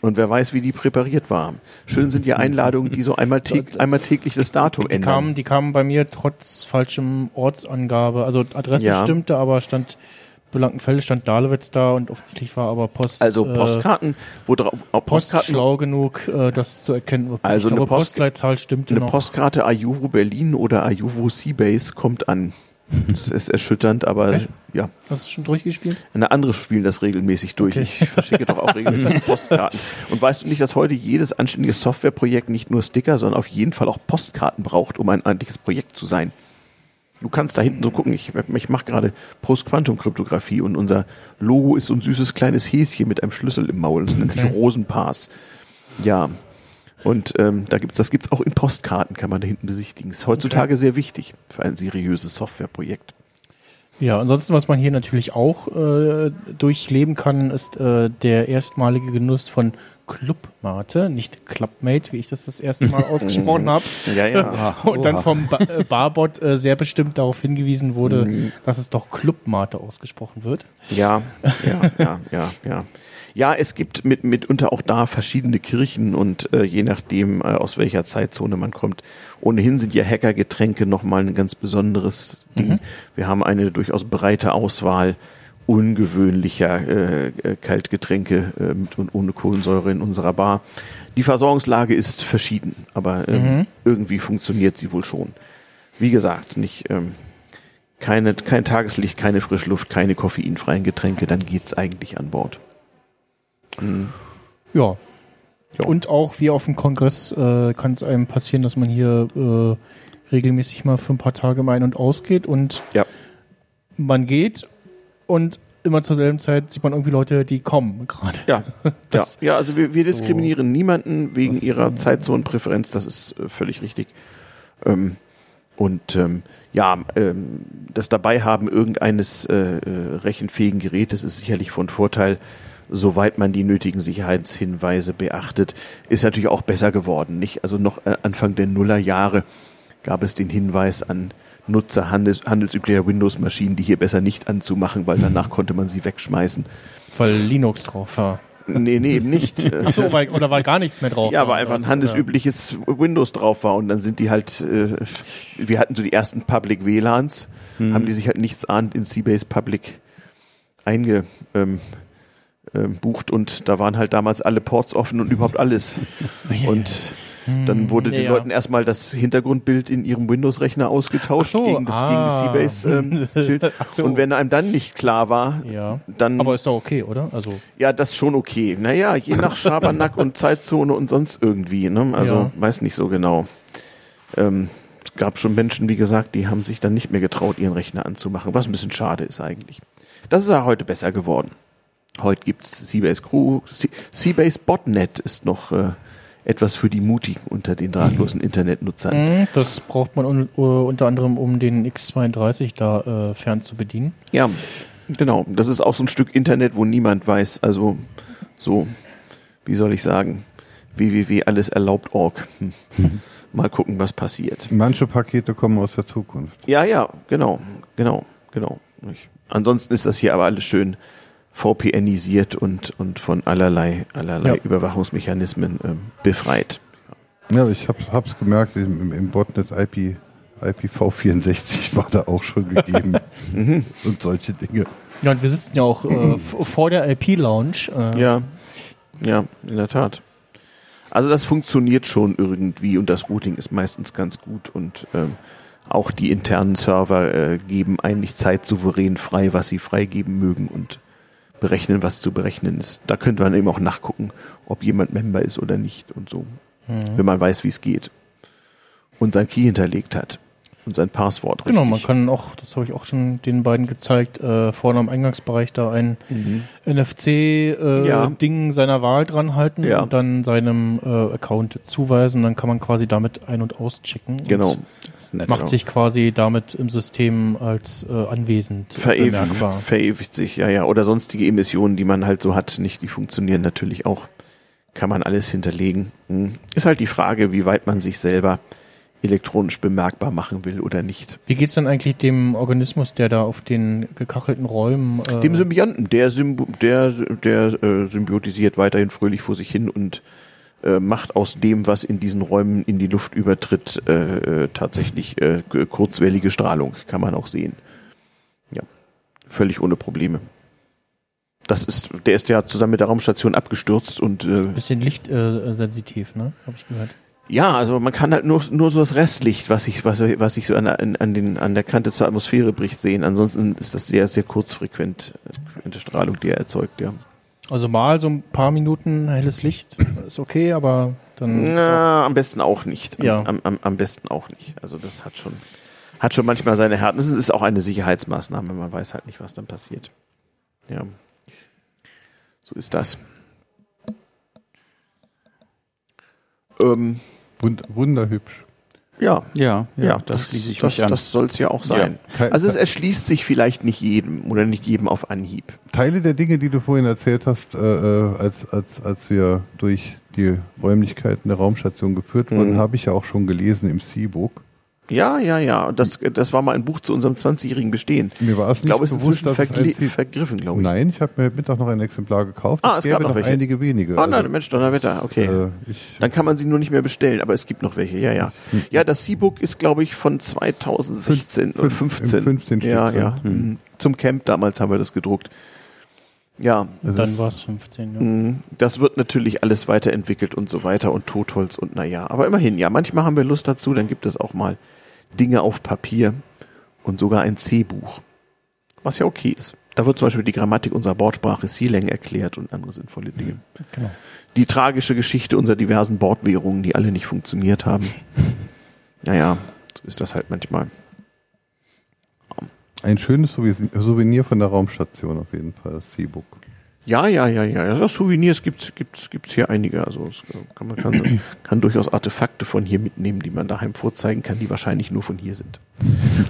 Und wer weiß, wie die präpariert war. Schön sind ja Einladungen, die so einmal, täg *laughs* einmal täglich das Datum Die ändern. kamen, die kamen bei mir trotz falschem Ortsangabe. Also Adresse Ja. stimmte, aber stand Belangenfelde, stand Dahlewitz da und offensichtlich war aber Post. also äh, Postkarten, wo drauf, auch Post Postkarten, schlau genug, äh, das zu erkennen. Also eine Post- Postleitzahl stimmte eine noch. Postkarte Ayuvo Berlin oder Ayuvo Seabase kommt an. Das ist erschütternd, aber Echt? ja. Hast du schon durchgespielt? Eine andere spielen das regelmäßig durch. Okay. Ich verschicke doch auch regelmäßig *laughs* Postkarten. Und weißt du nicht, dass heute jedes anständige Softwareprojekt nicht nur Sticker, sondern auf jeden Fall auch Postkarten braucht, um ein eigentliches Projekt zu sein? Du kannst da hinten so gucken, ich, ich mache gerade Post-Quantum-Kryptographie und unser Logo ist so ein süßes kleines Häschen mit einem Schlüssel im Maul. Das nennt sich Okay. Rosenpass. Ja. Und ähm, da gibt's, das gibt's auch in Postkarten, kann man da hinten besichtigen. Ist heutzutage sehr wichtig für ein seriöses Softwareprojekt. Ja, ansonsten, was man hier natürlich auch äh, durchleben kann, ist äh, der erstmalige Genuss von Clubmate, nicht Clubmate, wie ich das das erste Mal *laughs* ausgesprochen habe. Ja, ja. *laughs* Und dann vom ba äh, Barbot äh, sehr bestimmt darauf hingewiesen wurde, Mhm. dass es doch Clubmate ausgesprochen wird. Ja, ja, ja, ja, ja. Ja, es gibt mit, mitunter auch da verschiedene Kirchen und äh, je nachdem, äh, aus welcher Zeitzone man kommt. Ohnehin sind ja Hackergetränke nochmal ein ganz besonderes Ding. Wir haben eine durchaus breite Auswahl ungewöhnlicher äh, äh, Kaltgetränke äh, mit und ohne Kohlensäure in unserer Bar. Die Versorgungslage ist verschieden, aber ähm, irgendwie funktioniert sie wohl schon. Wie gesagt, nicht ähm, keine, kein Tageslicht, keine Frischluft, keine koffeinfreien Getränke, dann geht's eigentlich an Bord. Ja. Ja. Und auch wie auf dem Kongress äh, kann es einem passieren, dass man hier äh, regelmäßig mal für ein paar Tage mal ein- und ausgeht und Ja. man geht und immer zur selben Zeit sieht man irgendwie Leute, die kommen gerade. Ja, *laughs* ja, ja also wir, wir so- diskriminieren niemanden wegen Das- ihrer Zeitzonenpräferenz, das ist äh, völlig richtig. Ähm, und ähm, ja, ähm, das Dabeihaben irgendeines äh, äh, rechenfähigen Gerätes ist sicherlich von Vorteil, soweit man die nötigen Sicherheitshinweise beachtet, ist natürlich auch besser geworden. Nicht? Also noch äh, Anfang der Nullerjahre gab es den Hinweis an Nutzer handels, handelsüblicher Windows-Maschinen, die hier besser nicht anzumachen, weil danach konnte man sie wegschmeißen. Weil Linux drauf war. Nee, nee, eben nicht. *laughs* Achso, weil, oder weil gar nichts mehr drauf Ja, war. weil einfach ein handelsübliches Windows drauf war und dann sind die halt, äh, wir hatten so die ersten Public WLANs, haben die sich halt nichts ahnt in Seabase Public eingebucht ähm, ähm, und da waren halt damals alle Ports offen und überhaupt alles. Und dann wurde den ja. Leuten erstmal das Hintergrundbild in ihrem Windows-Rechner ausgetauscht so, gegen das, ah. gegen das Seabase-Schild. *laughs* Ach so. Und wenn einem dann nicht klar war, Ja. dann Aber ist doch okay, oder? Also, ja, das ist schon okay. Naja, je nach *laughs* Schabernack und Zeitzone und sonst irgendwie. Ne? Also Ja. weiß nicht so genau. Ähm, es gab schon Menschen, wie gesagt, die haben sich dann nicht mehr getraut, ihren Rechner anzumachen, was ein bisschen schade ist eigentlich. Das ist ja heute besser geworden. Heute gibt's Seabase Crew. Se- Seabase Botnet ist noch äh, etwas für die Mutigen unter den drahtlosen *laughs* Internetnutzern. mh, das braucht man un unter anderem, um den X32 da äh, fern zu bedienen. Ja, genau. Das ist auch so ein Stück Internet, wo niemand weiß, also so, wie soll ich sagen, www.alleserlaubt.org. Hm. *laughs* Mal gucken, was passiert. Manche Pakete kommen aus der Zukunft. Ja, ja, genau, genau, genau. Ich, ansonsten ist das hier aber alles schön VPNisiert und, und von allerlei, allerlei Ja. Überwachungsmechanismen ähm, befreit. Ja, ich hab, hab's gemerkt, im, im- Botnet IP, IPv64 *laughs* war da auch schon gegeben. *laughs* und solche Dinge. Ja, und wir sitzen ja auch äh, *clears throat* vor der IP-Lounge. Äh, Ja, ja, in der Tat. Also das funktioniert schon irgendwie und das Routing ist meistens ganz gut und ähm, auch die internen Server äh, geben eigentlich zeitsouverän frei, was sie freigeben mögen und berechnen, was zu berechnen ist. Da könnte man eben auch nachgucken, ob jemand Member ist oder nicht und so, wenn man weiß, wie es geht und sein Key hinterlegt hat. Und sein Passwort. Genau, richtig. man kann auch, das habe ich auch schon den beiden gezeigt, äh, vorne am Eingangsbereich da ein Mhm. NFC-Ding Ja. äh, seiner Wahl dran halten Ja. und dann seinem äh, Account zuweisen. Dann kann man quasi damit ein- und auschecken. Genau. Und macht sich quasi damit im System als äh, anwesend Verewigt, bemerkbar. verewigt sich, ja, ja. Oder sonstige Emissionen, die man halt so hat, nicht, die funktionieren natürlich auch. Kann man alles hinterlegen. Hm. Ist halt die Frage, wie weit man sich selber elektronisch bemerkbar machen will oder nicht. Wie geht's denn eigentlich dem Organismus, der da auf den gekachelten Räumen äh, Dem Symbionten, der, Symb der, der äh, symbiotisiert weiterhin fröhlich vor sich hin und äh, macht aus dem, was in diesen Räumen in die Luft übertritt, äh, äh, tatsächlich äh, kurzwellige Strahlung, kann man auch sehen. Ja, völlig ohne Probleme. Das ist, der ist ja zusammen mit der Raumstation abgestürzt und ist äh, ein bisschen lichtsensitiv, ne? Habe ich gehört. Ja, also man kann halt nur, nur so das Restlicht, was sich was, was sich so an, der- an, den, an der Kante zur Atmosphäre bricht, sehen. Ansonsten ist das sehr, sehr kurzfrequent, frequente Strahlung, die er erzeugt, ja. Also mal so ein paar Minuten helles Licht ist okay, aber dann Na, am besten auch nicht. Am, Ja. am, am, am besten auch nicht. Also das hat schon, hat schon manchmal seine Härten. Es ist auch eine Sicherheitsmaßnahme. Man weiß halt nicht, was dann passiert. Ja. So ist das. Ähm, Wund wunderhübsch. ja, Ja, ja, ja, das schließe ich das, mich an. das soll es ja auch sein. Teil- Also es erschließt sich vielleicht nicht jedem oder nicht jedem auf Anhieb. Teile der Dinge, die du vorhin erzählt hast, äh, äh, als, als, als wir durch die Räumlichkeiten der Raumstation geführt wurden, Mhm. habe ich ja auch schon gelesen im C-Book. Ja, ja, ja. Und das, das war mal ein Buch zu unserem 20-jährigen Bestehen. Mir war es Ich glaube, es nicht ist bewusst, inzwischen dass es vergriffen, glaube ich. Nein, ich habe mir Mittag noch ein Exemplar gekauft. Ah, es gab gäbe noch noch einige wenige. Ah, nein, Also, Mensch, Donnerwetter, okay. äh, ich, Dann kann man sie nur nicht mehr bestellen, aber es gibt noch welche, ja, ja. Ja, das C-Book ist, glaube ich, von 2016 oder Fünf- 15. im 15 Stück ja, ja. Mhm. Zum Camp damals haben wir das gedruckt. Ja, es dann ist- war es 15. Ja. mhm. das wird natürlich alles weiterentwickelt und so weiter und Totholz und naja. Aber immerhin, ja, manchmal haben wir Lust dazu, dann gibt es auch mal Dinge auf Papier und sogar ein C-Buch. Was ja okay ist. Da wird zum Beispiel die Grammatik unserer Bordsprache C-Lang erklärt und andere sinnvolle Dinge. Genau. die tragische Geschichte unserer diversen Bordwährungen, die alle nicht funktioniert haben. *laughs* Naja, so ist das halt manchmal. ein schönes Souvenir von der Raumstation auf jeden Fall, das C-Book. Ja, ja, ja, ja. Also Souvenirs gibt's, gibt's, gibt's hier einige. Also es kann, man kann, *clears throat* kann durchaus Artefakte von hier mitnehmen, die man daheim vorzeigen kann, die wahrscheinlich nur von hier sind.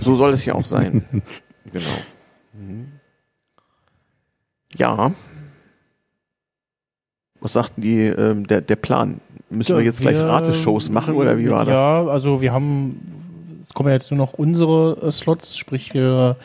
So soll es ja auch sein. *laughs* Genau. Mhm. Ja. Was sagten die, ähm, der, der Plan? Müssen wir jetzt gleich Wir- Rateshows machen oder wie war das? Ja, also wir haben, es kommen ja jetzt nur noch unsere äh, Slots, sprich wir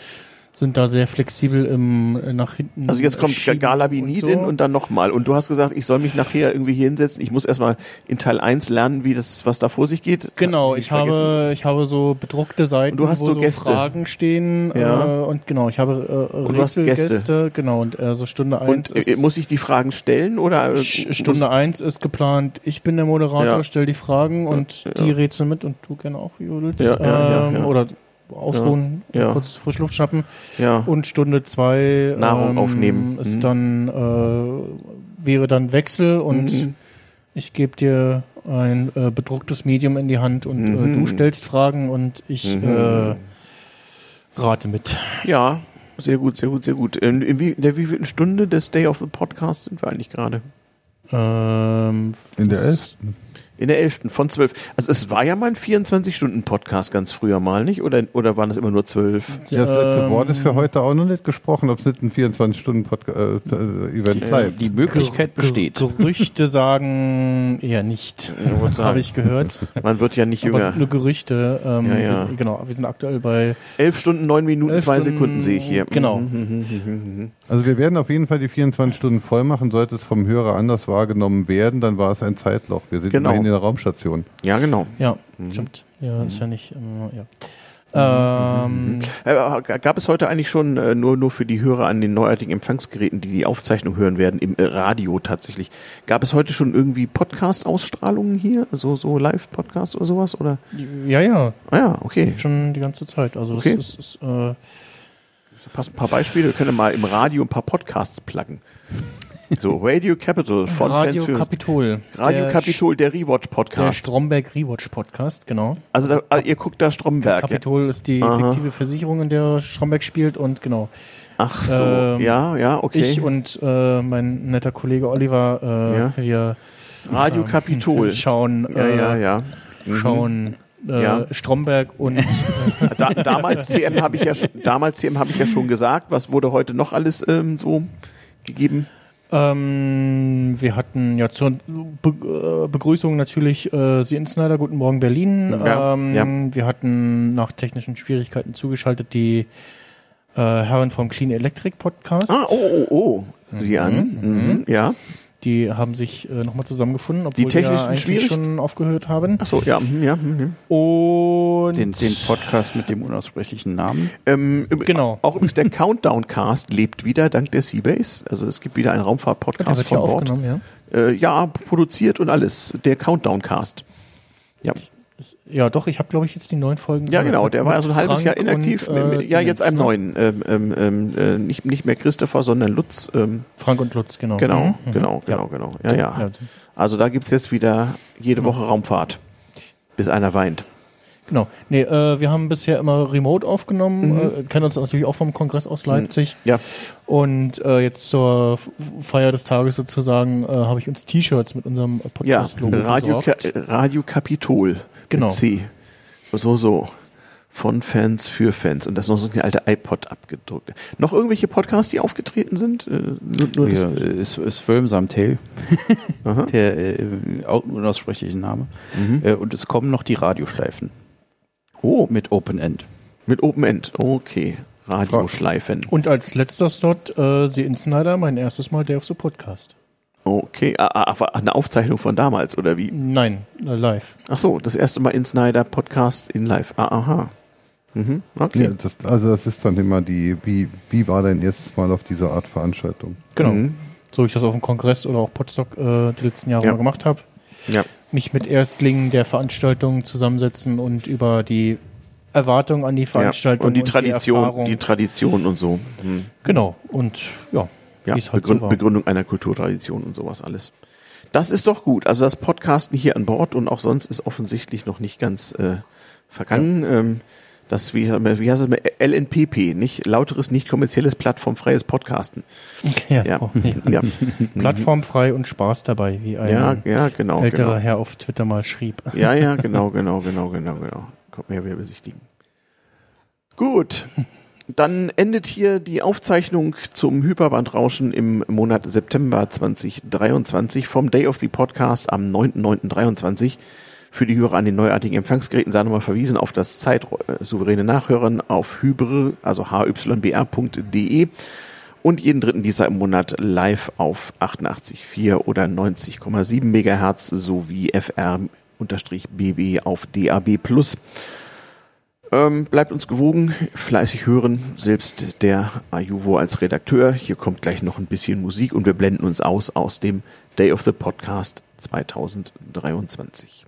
sind da sehr flexibel im äh, nach hinten. Also jetzt kommt schieben Galabinidin und, so. dann nochmal. Und du hast gesagt, ich soll mich nachher irgendwie hier hinsetzen. Ich muss erstmal in Teil 1 lernen, wie das, was da vor sich geht. Das Genau, ich habe, ich habe so bedruckte Seiten, Und du hast wo so Gäste. Fragen stehen. Ja. Äh, und genau, ich habe äh, Und du hast Rätselgäste, Genau, und äh, so Stunde eins Und äh, muss ich die Fragen stellen oder? äh, Stunde eins ist geplant, ich bin der Moderator, Ja. stell die Fragen und Ja. die Rätsel mit und du gerne auch, wie du willst. Ja, ja, ja, ähm. Oder ausruhen, Ja. kurz Frischluft schnappen. Ja. Und Stunde zwei Nahrung ähm, aufnehmen. ist Mhm. dann äh, wäre dann Wechsel und Mhm. ich gebe dir ein äh, bedrucktes Medium in die Hand und Mhm. äh, du stellst Fragen und ich Mhm. äh, rate mit. Ja, sehr gut, sehr gut, sehr gut. In, in, wie, in der wievielten Stunde des Day of the Podcast sind wir eigentlich gerade? Ähm, In der elften. In der 11. von 12. Also es war ja mal ein 24-Stunden-Podcast ganz früher mal, nicht? Oder, oder waren es immer nur 12? Ja, das letzte Ähm, Wort ist für heute auch noch nicht gesprochen, ob es nicht ein 24-Stunden-Event bleibt. Die Möglichkeit besteht. Gerüchte sagen eher nicht. *laughs* Habe ich gehört. Man wird ja nicht Aber es jünger. sind nur Gerüchte. Ähm, Ja, ja. Wir sind, genau, wir sind aktuell bei 11 Stunden, 9 Minuten, 11 2 Stunden, Sekunden sehe ich hier. genau. Mhm. Also wir werden auf jeden Fall die 24 Stunden voll machen. Sollte es vom Hörer anders wahrgenommen werden, dann war es ein Zeitloch. Wir sind Genau. immerhin in der Raumstation. Ja, genau. Ja, Mhm. stimmt. Ja, ist ja nicht. Äh, ja. Ähm, Äh, gab es heute eigentlich schon äh, nur, nur für die Hörer an den neuartigen Empfangsgeräten, die die Aufzeichnung hören werden, im äh, Radio tatsächlich, gab es heute schon irgendwie Podcast-Ausstrahlungen hier? So, so Live-Podcasts oder sowas? Oder? ja, ja, Ah ja, okay. schon die ganze Zeit. Also Okay. es ist, ist äh, Pass ein paar Beispiele. Wir können mal im Radio ein paar Podcasts pluggen. So, Radio Capital von Radio Fans für Kapitol. Radio Der Capitol, der Rewatch Der Podcast. Stromberg Rewatch Podcast, genau. Also da, ah, ihr guckt da Stromberg. Ja? Capitol ist die Aha. fiktive Versicherung, in der Stromberg spielt und genau. Ach so, Ähm, ja, ja, okay. Ich und äh, mein netter Kollege Oliver äh, Ja. wir Radio ähm, Capitol. *laughs* schauen, Ja, äh, ja, ja. Mhm. schauen äh, Ja. Stromberg und *laughs* Da, damals TM habe ich ja schon, damals TM habe ich ja schon gesagt. Was wurde heute noch alles ähm, so gegeben? Ähm, wir hatten ja zur Be äh, Begrüßung natürlich äh, Sie Snyder, Guten Morgen Berlin. Ja, ähm, ja. Wir hatten nach technischen Schwierigkeiten zugeschaltet die äh, Herren vom Clean Electric Podcast. Ah, oh, oh, oh. Sieh an. Mhm. Ja. Die haben sich äh, nochmal zusammengefunden, obwohl Die technischen ja eigentlich Schwierig- schon aufgehört haben. Ach so, ja. mhm, ja mhm. Und Den, den Podcast mit dem unaussprechlichen Namen. Ähm, Genau. *laughs* Auch übrigens der Countdown-Cast lebt wieder dank der Seabase. Also es gibt wieder einen Raumfahrt-Podcast hier von Bord. ja. Äh, ja, produziert und alles. Der Countdown-Cast. Ja. Ja, doch, ich habe, glaube ich, jetzt die neun Folgen. ja, genau. Der war ja so ein halbes Jahr inaktiv. Und, äh, ja, jetzt einem ne? neuen. Ähm, ähm, ähm, äh, nicht, nicht mehr Christopher, sondern Lutz. Ähm, Frank und Lutz, genau. genau, Mhm, mhm. genau, genau, genau. Ja, ja. Ja, Also da gibt's jetzt wieder jede Woche Raumfahrt. Bis einer weint. Genau. Nee, äh, wir haben bisher immer remote aufgenommen, Mhm. äh, kennen uns natürlich auch vom Kongress aus Leipzig. Ja. Und äh, jetzt zur Feier des Tages sozusagen äh, habe ich uns T-Shirts mit unserem Ja, Podcast-Logo Radio, Ka. Radio Kapitol. Genau. Mit C. So, so. Von Fans für Fans. Und das ist noch so eine alte iPod abgedruckt. Noch irgendwelche Podcasts, die aufgetreten sind? Äh, nur, nur Ja, ist, ist Film *laughs* Aha. der äh, unaussprechlichen Name. Mhm. Äh, und es kommen noch die Radioschleifen Oh, mit Open End. mit Open End. Okay. Radioschleifen. Und als letzter Slot äh, Sie Snyder, mein erstes Mal Day of the Podcast. Okay. Ah, ah, aber eine Aufzeichnung von damals, oder wie? Nein, äh, live. Ach so, das erste Mal in Snyder Podcast in live. Ah, aha. Mhm. Okay. Ja, das, also das ist dann immer die, wie, wie war dein erstes Mal auf dieser Art Veranstaltung? Genau. Mhm. So wie ich das auf dem Kongress oder auch Podstock äh, die letzten Jahre Ja. mal gemacht habe. Ja. Mich mit Erstlingen der Veranstaltung zusammensetzen und über die Erwartungen an die ja. Veranstaltung Und die Tradition, Erfahrung. die Tradition und so. Hm. genau. Und ja, Ja, halt Begründ so. Begründung einer Kulturtradition und sowas alles. Das ist doch gut. Also das Podcasten hier an Bord und auch sonst ist offensichtlich noch nicht ganz äh, vergangen. Ähm, das, wie, wie heißt es, mal? LNPP, nicht lauteres, nicht kommerzielles, plattformfreies Podcasten. ja, Ja, oh, ja, *laughs* Plattformfrei und Spaß dabei, wie ein ja, ja, genau. älterer genau. Herr auf Twitter mal schrieb. Ja, ja, *laughs* genau, genau, genau, genau, genau. Kommt mir wieder besichtigen. Gut. Dann endet hier die Aufzeichnung zum Hyperbandrauschen im Monat September 2023 vom Day of the Podcast am 9.9.23. Für die Hörer an den neuartigen Empfangsgeräten sei nochmal verwiesen auf das zeitsouveräne Nachhören auf hybre, also hybr.de und jeden dritten Dienstag im Monat live auf 88,4 oder 90,7 Megahertz sowie FR-BB auf DAB+. Ähm, bleibt uns gewogen, fleißig hören, selbst der Ayuvo als Redakteur. Hier kommt gleich noch ein bisschen Musik und wir blenden uns aus aus dem Day of the Podcast 2023.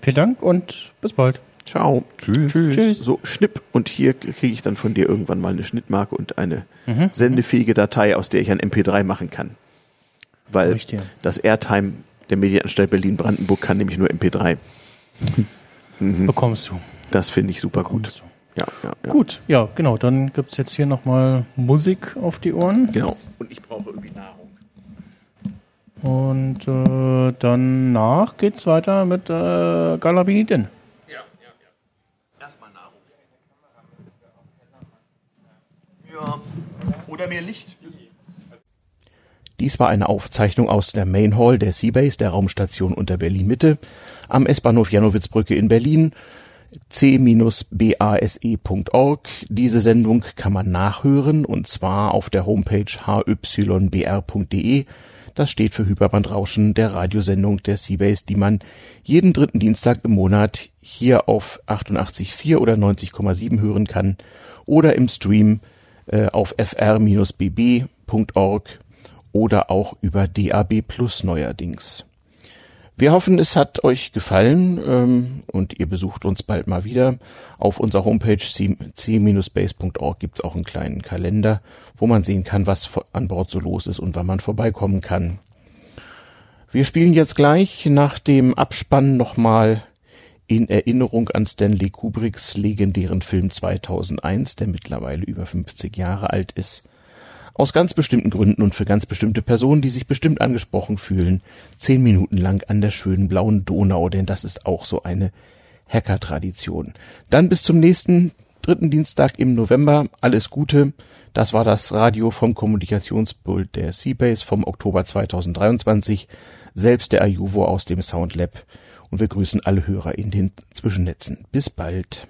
Vielen Dank und bis bald. Ciao. Tschüss. Tschüss. So, Schnipp. Und hier kriege ich dann von dir irgendwann mal eine Schnittmarke und eine Mhm. sendefähige Datei, aus der ich ein MP3 machen kann. Weil Richtig. das Airtime der Medienanstalt Berlin-Brandenburg kann nämlich nur MP3. *laughs* Mhm. Bekommst du. Das finde ich super gut. Ja, ja, ja. Gut, ja, genau. Dann gibt es jetzt hier nochmal Musik auf die Ohren. Genau. Und ich brauche irgendwie Nahrung. Und äh, danach geht's weiter mit äh, Galabini Din. Ja, ja, ja. Erstmal Nahrung. Ja. Oder mehr Licht. Dies war eine Aufzeichnung aus der Main Hall der Seabase der Raumstation unter Berlin Mitte am S-Bahnhof Janowitzbrücke in Berlin c-base.org. Diese Sendung kann man nachhören und zwar auf der Homepage hybr.de. Das steht für Hyperbandrauschen der Radiosendung der Seabase, die man jeden dritten Dienstag im Monat hier auf 88.4 oder 90,7 hören kann oder im Stream äh, auf fr-bb.org oder auch über DAB Plus neuerdings. Wir hoffen, es hat euch gefallen ähm, und ihr besucht uns bald mal wieder. Auf unserer Homepage c-base.org gibt's auch einen kleinen Kalender, wo man sehen kann, was an Bord so los ist und wann man vorbeikommen kann. Wir spielen jetzt gleich nach dem Abspann nochmal in Erinnerung an Stanley Kubricks legendären Film 2001, der mittlerweile über 50 Jahre alt ist aus ganz bestimmten Gründen und für ganz bestimmte Personen, die sich bestimmt angesprochen fühlen, zehn Minuten lang an der schönen blauen Donau, denn das ist auch so eine Hacker-Tradition. Dann bis zum nächsten dritten Dienstag im November. Alles Gute. Das war das Radio vom Kommunikationspult der Seabase vom Oktober 2023. Selbst der Ajuvo aus dem Soundlab. Und wir grüßen alle Hörer in den Zwischennetzen. Bis bald.